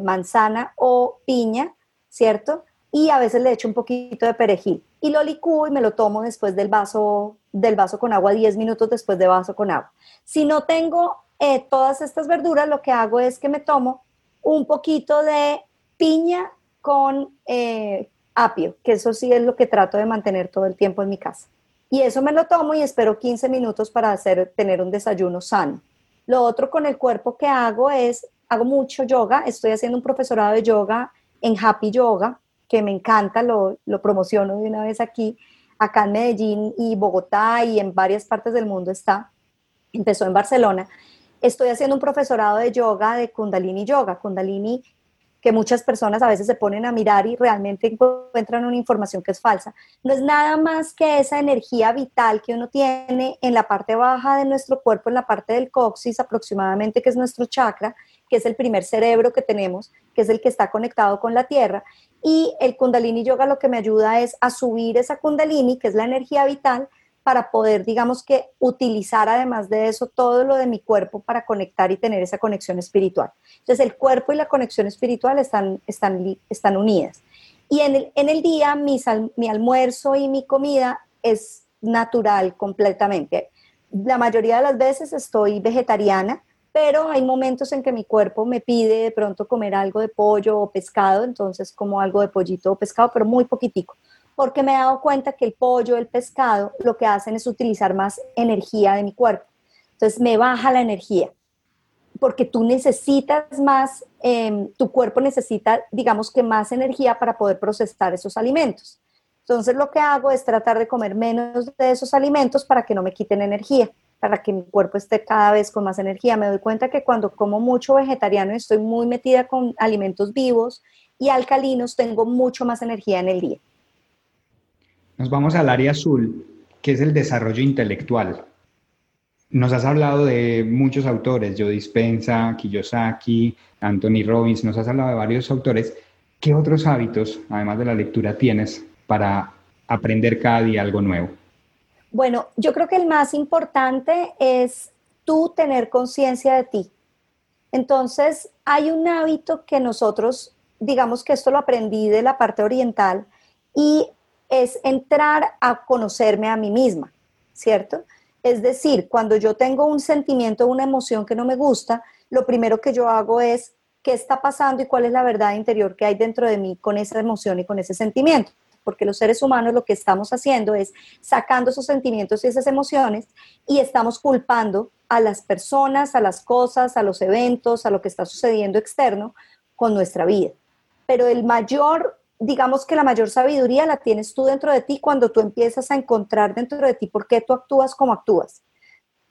manzana o piña, ¿cierto? Y a veces le echo un poquito de perejil. Y lo licúo y me lo tomo después del vaso, del vaso con agua, 10 minutos después de vaso con agua. Si no tengo eh, todas estas verduras, lo que hago es que me tomo un poquito de piña con eh, apio, que eso sí es lo que trato de mantener todo el tiempo en mi casa. Y eso me lo tomo y espero 15 minutos para hacer, tener un desayuno sano. Lo otro con el cuerpo que hago es, hago mucho yoga, estoy haciendo un profesorado de yoga en Happy Yoga, que me encanta, lo, lo promociono de una vez aquí, acá en Medellín y Bogotá y en varias partes del mundo está. Empezó en Barcelona. Estoy haciendo un profesorado de yoga, de Kundalini Yoga. Kundalini que muchas personas a veces se ponen a mirar y realmente encuentran una información que es falsa. No es nada más que esa energía vital que uno tiene en la parte baja de nuestro cuerpo, en la parte del coxis aproximadamente, que es nuestro chakra, que es el primer cerebro que tenemos, que es el que está conectado con la tierra. Y el kundalini yoga lo que me ayuda es a subir esa kundalini, que es la energía vital, para poder, digamos que, utilizar además de eso todo lo de mi cuerpo para conectar y tener esa conexión espiritual. Entonces, el cuerpo y la conexión espiritual están, están, están unidas. Y en el, en el día, mi, mi almuerzo y mi comida es natural completamente. La mayoría de las veces estoy vegetariana, pero hay momentos en que mi cuerpo me pide de pronto comer algo de pollo o pescado, entonces como algo de pollito o pescado, pero muy poquitico porque me he dado cuenta que el pollo, el pescado, lo que hacen es utilizar más energía de mi cuerpo. Entonces me baja la energía, porque tú necesitas más, em, tu cuerpo necesita, digamos que más energía para poder procesar esos alimentos. Entonces lo que hago es tratar de comer menos de esos alimentos para que no me quiten energía, para que mi cuerpo esté cada vez con más energía. Me doy cuenta que cuando como mucho vegetariano estoy muy metida con alimentos vivos y alcalinos, tengo mucho más energía en el día. Nos vamos al área azul, que es el desarrollo intelectual. Nos has hablado de muchos autores, Joe Dispensa, Kiyosaki, Anthony Robbins, nos has hablado de varios autores. ¿Qué otros hábitos, además de la lectura, tienes para aprender cada día algo nuevo? Bueno, yo creo que el más importante es tú tener conciencia de ti. Entonces, hay un hábito que nosotros, digamos que esto lo aprendí de la parte oriental, y es entrar a conocerme a mí misma, ¿cierto? Es decir, cuando yo tengo un sentimiento, una emoción que no me gusta, lo primero que yo hago es qué está pasando y cuál es la verdad interior que hay dentro de mí con esa emoción y con ese sentimiento. Porque los seres humanos lo que estamos haciendo es sacando esos sentimientos y esas emociones y estamos culpando a las personas, a las cosas, a los eventos, a lo que está sucediendo externo con nuestra vida. Pero el mayor digamos que la mayor sabiduría la tienes tú dentro de ti cuando tú empiezas a encontrar dentro de ti por qué tú actúas como actúas.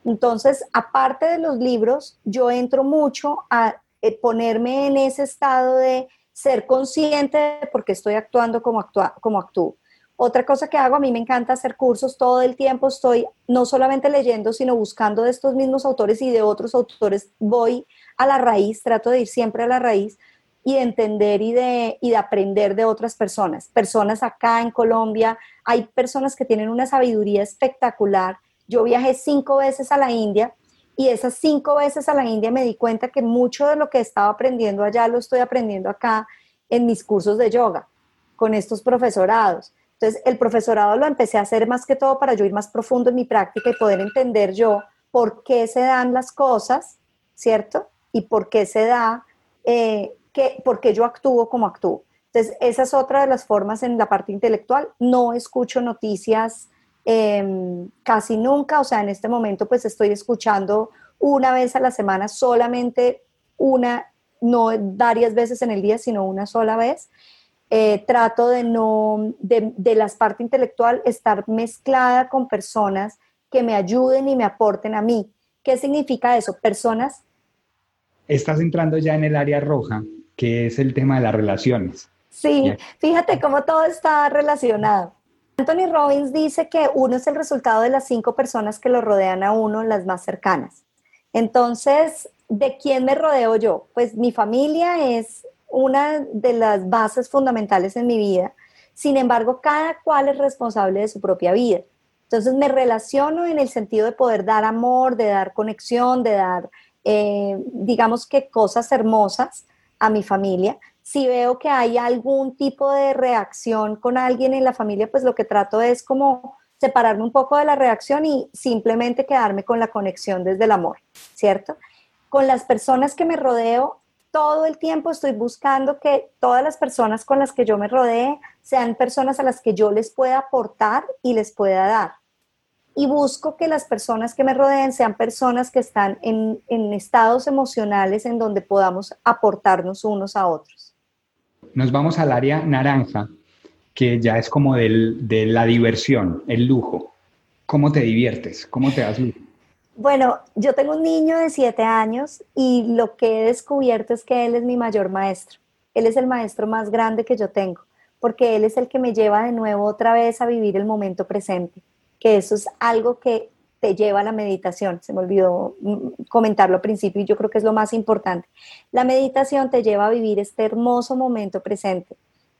Entonces, aparte de los libros, yo entro mucho a eh, ponerme en ese estado de ser consciente de por qué estoy actuando como, actúa, como actúo. Otra cosa que hago, a mí me encanta hacer cursos, todo el tiempo estoy no solamente leyendo, sino buscando de estos mismos autores y de otros autores. Voy a la raíz, trato de ir siempre a la raíz y de entender y de, y de aprender de otras personas. Personas acá en Colombia, hay personas que tienen una sabiduría espectacular. Yo viajé cinco veces a la India y esas cinco veces a la India me di cuenta que mucho de lo que estaba aprendiendo allá lo estoy aprendiendo acá en mis cursos de yoga, con estos profesorados. Entonces, el profesorado lo empecé a hacer más que todo para yo ir más profundo en mi práctica y poder entender yo por qué se dan las cosas, ¿cierto? Y por qué se da eh, que, porque yo actúo como actúo. Entonces, esa es otra de las formas en la parte intelectual. No escucho noticias em, casi nunca, o sea, en este momento pues estoy escuchando una vez a la semana, solamente una, no varias veces en el día, sino una sola vez. Eh, trato de no, de, de la parte intelectual, estar mezclada con personas que me ayuden y me aporten a mí. ¿Qué significa eso? Personas. Estás entrando ya en el área roja, que es el tema de las relaciones. Sí, fíjate cómo todo está relacionado. Anthony Robbins dice que uno es el resultado de las cinco personas que lo rodean a uno, las más cercanas. Entonces, ¿de quién me rodeo yo? Pues mi familia es una de las bases fundamentales en mi vida. Sin embargo, cada cual es responsable de su propia vida. Entonces me relaciono en el sentido de poder dar amor, de dar conexión, de dar, eh, digamos que cosas hermosas, a mi familia. Si veo que hay algún tipo de reacción con alguien en la familia, pues lo que trato es como separarme un poco de la reacción y simplemente quedarme con la conexión desde el amor, ¿cierto? Con las personas que me rodeo, todo el tiempo estoy buscando que todas las personas con las que yo me rodee sean personas a las que yo les pueda aportar y les pueda dar y busco que las personas que me rodeen sean personas que están en, estados emocionales en donde podamos aportarnos unos a otros. Nos vamos al área naranja, que ya es como de la diversión, el lujo. ¿Cómo te diviertes? ¿Cómo te das lujo? Bueno, yo tengo un niño de siete años y lo que he descubierto es que él es mi mayor maestro. Él es el maestro más grande que yo tengo, porque él es el que me lleva de nuevo otra vez a vivir el momento presente que eso es algo que te lleva a la meditación. Se me olvidó mm, comentarlo al principio y yo creo que es lo más importante. La meditación te lleva a vivir este hermoso momento presente.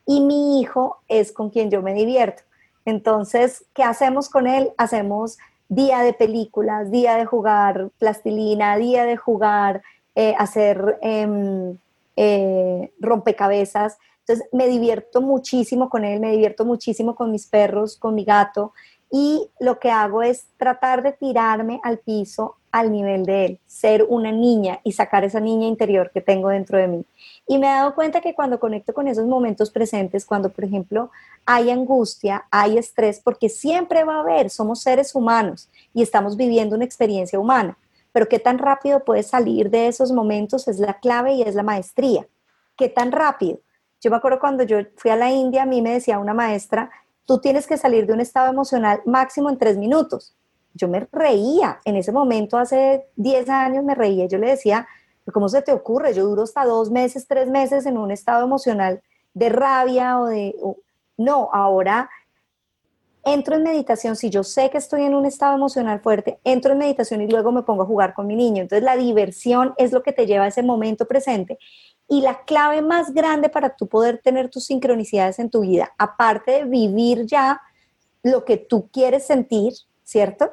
Y mi hijo es con quien yo me divierto. Entonces, ¿qué hacemos con él? Hacemos día de películas, día de jugar plastilina, día de jugar, eh, hacer em, eh, rompecabezas. Entonces, me divierto muchísimo con él, me divierto muchísimo con mis perros, con mi gato y lo que hago es tratar de tirarme al piso al nivel de él, ser una niña y sacar esa niña interior que tengo dentro de mí. Y me he dado cuenta que cuando conecto con esos momentos presentes, cuando por ejemplo hay angustia, hay estrés, porque siempre va a haber, somos seres humanos y estamos viviendo una experiencia humana, pero qué tan rápido puedes salir de esos momentos es la clave y es la maestría. ¿Qué tan rápido? Yo me acuerdo cuando yo fui a la India, a mí me decía una maestra, tú tienes que salir de un estado emocional máximo en tres minutos. Yo me reía, en ese momento hace 10 años me reía, yo le decía, ¿cómo se te ocurre? Yo duro hasta dos meses, tres meses en un estado emocional de rabia o de... no, ahora entro en meditación, si yo sé que estoy en un estado emocional fuerte, entro en meditación y luego me pongo a jugar con mi niño. Entonces la diversión es lo que te lleva a ese momento presente. Y la clave más grande para tú poder tener tus sincronicidades en tu vida, aparte de vivir ya lo que tú quieres sentir, ¿cierto?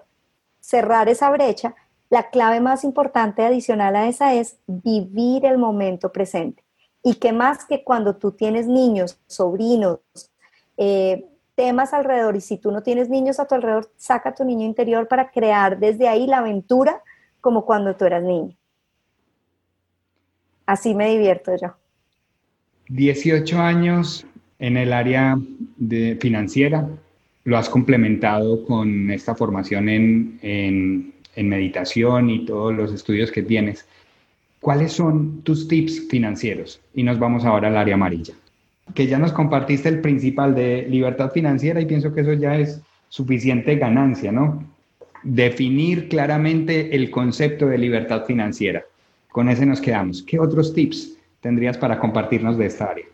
Cerrar esa brecha, la clave más importante adicional a esa es vivir el momento presente. Y que más que cuando tú tienes niños, sobrinos, eh, temas alrededor y si tú no tienes niños a tu alrededor, saca tu niño interior para crear desde ahí la aventura como cuando tú eras niño. Así me divierto yo. 18 años en el área de financiera, lo has complementado con esta formación en, en, en meditación y todos los estudios que tienes. ¿Cuáles son tus tips financieros? Y nos vamos ahora al área amarilla que ya nos compartiste el principal de libertad financiera y pienso que eso ya es suficiente ganancia, ¿no? Definir claramente el concepto de libertad financiera. Con ese nos quedamos. ¿Qué otros tips tendrías para compartirnos de esta área?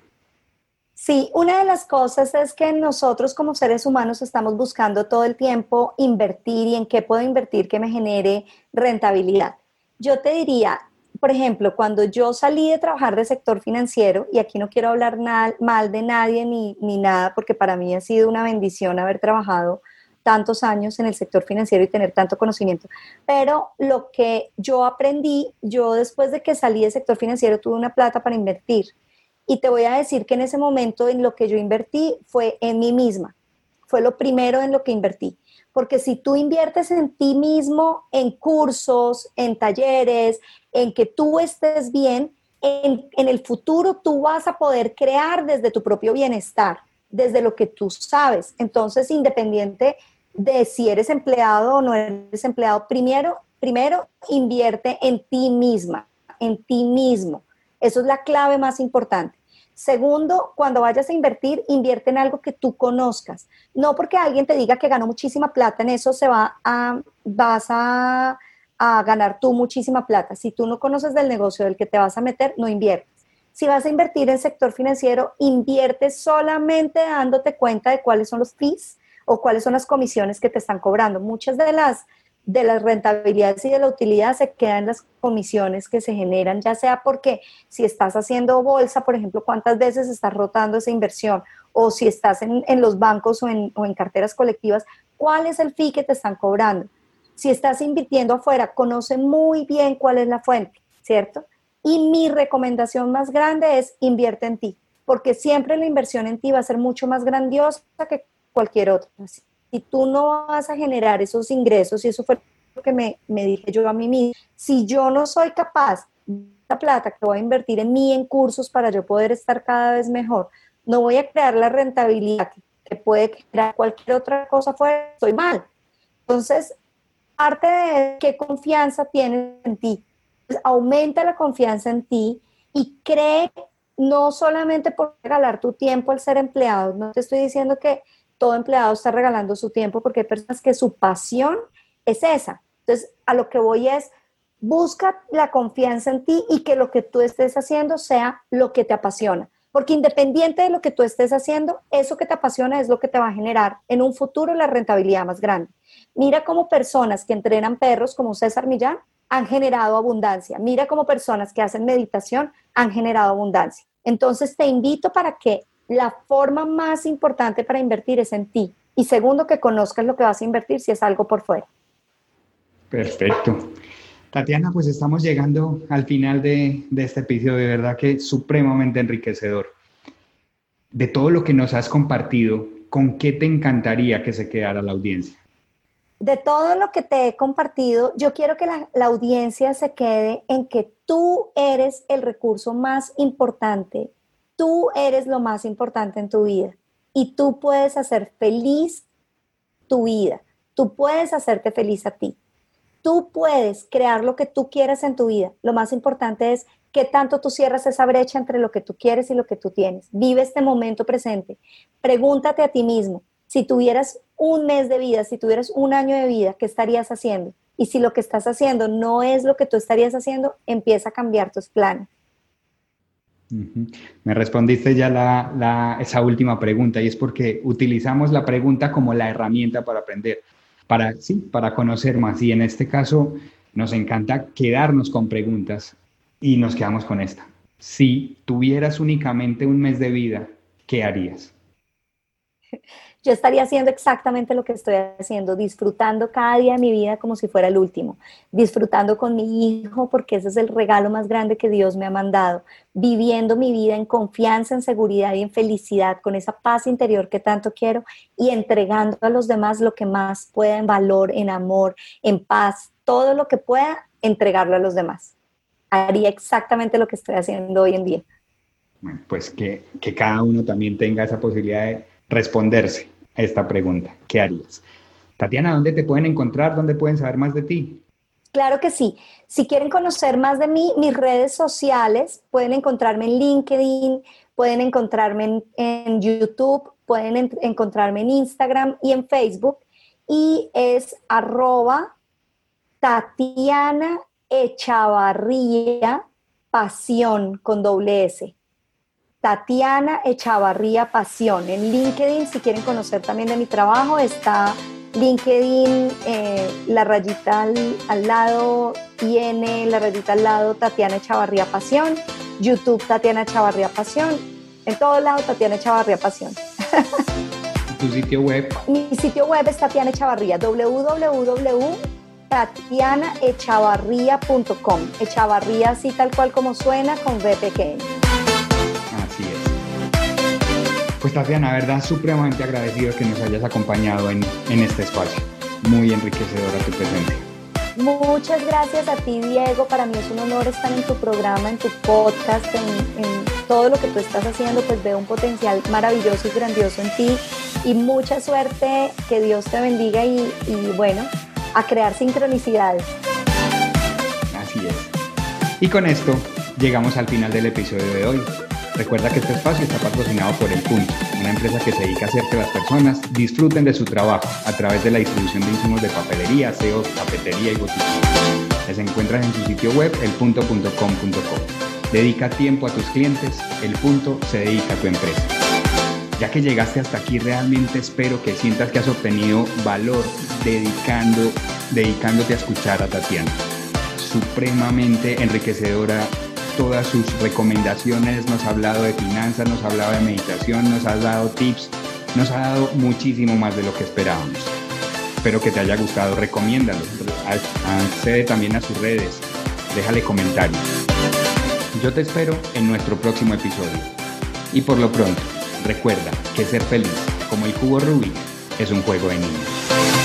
Sí, una de las cosas es que nosotros como seres humanos estamos buscando todo el tiempo invertir y en qué puedo invertir que me genere rentabilidad. Yo te diría, por ejemplo, cuando yo salí de trabajar de sector financiero, y aquí no quiero hablar mal de nadie ni, ni nada, porque para mí ha sido una bendición haber trabajado tantos años en el sector financiero y tener tanto conocimiento. Pero lo que yo aprendí, yo después de que salí del sector financiero tuve una plata para invertir. Y te voy a decir que en ese momento en lo que yo invertí fue en mí misma. Fue lo primero en lo que invertí. Porque si tú inviertes en ti mismo, en cursos, en talleres, en que tú estés bien, en, el futuro tú vas a poder crear desde tu propio bienestar, desde lo que tú sabes. Entonces, independiente de si eres empleado o no eres empleado, primero, primero invierte en ti misma, en ti mismo. Eso es la clave más importante. Segundo, cuando vayas a invertir, invierte en algo que tú conozcas. No porque alguien te diga que ganó muchísima plata, en eso se va a, vas a, a ganar tú muchísima plata. Si tú no conoces del negocio del que te vas a meter, no inviertes. Si vas a invertir en sector financiero, invierte solamente dándote cuenta de cuáles son los fees o cuáles son las comisiones que te están cobrando. Muchas de las de las rentabilidades y de la utilidad se quedan en las comisiones que se generan, ya sea porque si estás haciendo bolsa, por ejemplo, cuántas veces estás rotando esa inversión, o si estás en, los bancos o en, o en carteras colectivas, cuál es el fee que te están cobrando. Si estás invirtiendo afuera, conoce muy bien cuál es la fuente, ¿cierto? Y mi recomendación más grande es invierte en ti, porque siempre la inversión en ti va a ser mucho más grandiosa que cualquier otra si tú no vas a generar esos ingresos, y eso fue lo que me, dije yo a mí misma, si yo no soy capaz de la plata que voy a invertir en mí, en cursos, para yo poder estar cada vez mejor, no voy a crear la rentabilidad que, puede crear cualquier otra cosa fuera, estoy mal. Entonces, parte de qué confianza tienes en ti. Pues, aumenta la confianza en ti y cree no solamente por regalar tu tiempo al ser empleado, no te estoy diciendo que todo empleado está regalando su tiempo porque hay personas que su pasión es esa. Entonces, a lo que voy es, busca la confianza en ti y que lo que tú estés haciendo sea lo que te apasiona. Porque independiente de lo que tú estés haciendo, eso que te apasiona es lo que te va a generar en un futuro la rentabilidad más grande. Mira cómo personas que entrenan perros como César Millán han generado abundancia. Mira cómo personas que hacen meditación han generado abundancia. Entonces te invito para que la forma más importante para invertir es en ti. Y segundo, que conozcas lo que vas a invertir si es algo por fuera. Perfecto. Tatiana, pues estamos llegando al final de, este episodio, de verdad que supremamente enriquecedor. De todo lo que nos has compartido, ¿con qué te encantaría que se quedara la audiencia? De todo lo que te he compartido, yo quiero que la, la audiencia se quede en que tú eres el recurso más importante tú eres lo más importante en tu vida y tú puedes hacer feliz tu vida. Tú puedes hacerte feliz a ti. Tú puedes crear lo que tú quieras en tu vida. Lo más importante es que tanto tú cierras esa brecha entre lo que tú quieres y lo que tú tienes. Vive este momento presente. Pregúntate a ti mismo, si tuvieras un mes de vida, si tuvieras un año de vida, ¿qué estarías haciendo? Y si lo que estás haciendo no es lo que tú estarías haciendo, empieza a cambiar tus planes. Me respondiste ya la, esa última pregunta y es porque utilizamos la pregunta como la herramienta para aprender, para, sí, para conocer más. Y en este caso nos encanta quedarnos con preguntas y nos quedamos con esta. Si tuvieras únicamente un mes de vida, ¿qué harías? yo estaría haciendo exactamente lo que estoy haciendo, disfrutando cada día de mi vida como si fuera el último, disfrutando con mi hijo porque ese es el regalo más grande que Dios me ha mandado, viviendo mi vida en confianza, en seguridad y en felicidad, con esa paz interior que tanto quiero y entregando a los demás lo que más pueda en valor, en amor, en paz, todo lo que pueda, entregarlo a los demás. Haría exactamente lo que estoy haciendo hoy en día. Pues que, que cada uno también tenga esa posibilidad de responderse a esta pregunta. ¿Qué harías? Tatiana, ¿dónde te pueden encontrar? ¿Dónde pueden saber más de ti? Claro que sí. Si quieren conocer más de mí, mis redes sociales, pueden encontrarme en LinkedIn, pueden encontrarme en, YouTube, pueden encontrarme en Instagram y en Facebook. Y es arroba Tatiana Echavarría Pasión con doble S. Tatiana Echavarría Pasión. En LinkedIn, si quieren conocer también de mi trabajo, está LinkedIn, eh, la rayita al, lado, tiene la rayita al lado Tatiana Echavarría Pasión, YouTube Tatiana Echavarría Pasión, en todos lados Tatiana Echavarría Pasión. ¿Tu sitio web? Mi sitio web es Tatiana Echavarría, www.tatianaechavarría.com. Echavarría así tal cual como suena, con B pequeño. Pues Tatiana, verdad, supremamente agradecido que nos hayas acompañado en, este espacio. Muy enriquecedora tu presencia. Muchas gracias a ti, Diego. Para mí es un honor estar en tu programa, en tu podcast, en, todo lo que tú estás haciendo. Pues veo un potencial maravilloso y grandioso en ti. Y mucha suerte, que Dios te bendiga y, y bueno, a crear sincronicidades. Así es. Y con esto llegamos al final del episodio de hoy. Recuerda que este espacio está patrocinado por El Punto, una empresa que se dedica a hacer que las personas disfruten de su trabajo a través de la distribución de insumos de papelería, aseo, cafetería y botiquín. Les encuentras en su sitio web elpunto.com.co. Dedica tiempo a tus clientes, El Punto se dedica a tu empresa. Ya que llegaste hasta aquí, realmente espero que sientas que has obtenido valor dedicando, dedicándote a escuchar a Tatiana. Supremamente enriquecedora todas sus recomendaciones, nos ha hablado de finanzas, nos ha hablado de meditación, nos ha dado tips, nos ha dado muchísimo más de lo que esperábamos. Espero que te haya gustado, recomiéndalo, accede también a sus redes, déjale comentarios. Yo te espero en nuestro próximo episodio. Y por lo pronto, recuerda que ser feliz, como el cubo Rubik, es un juego de niños.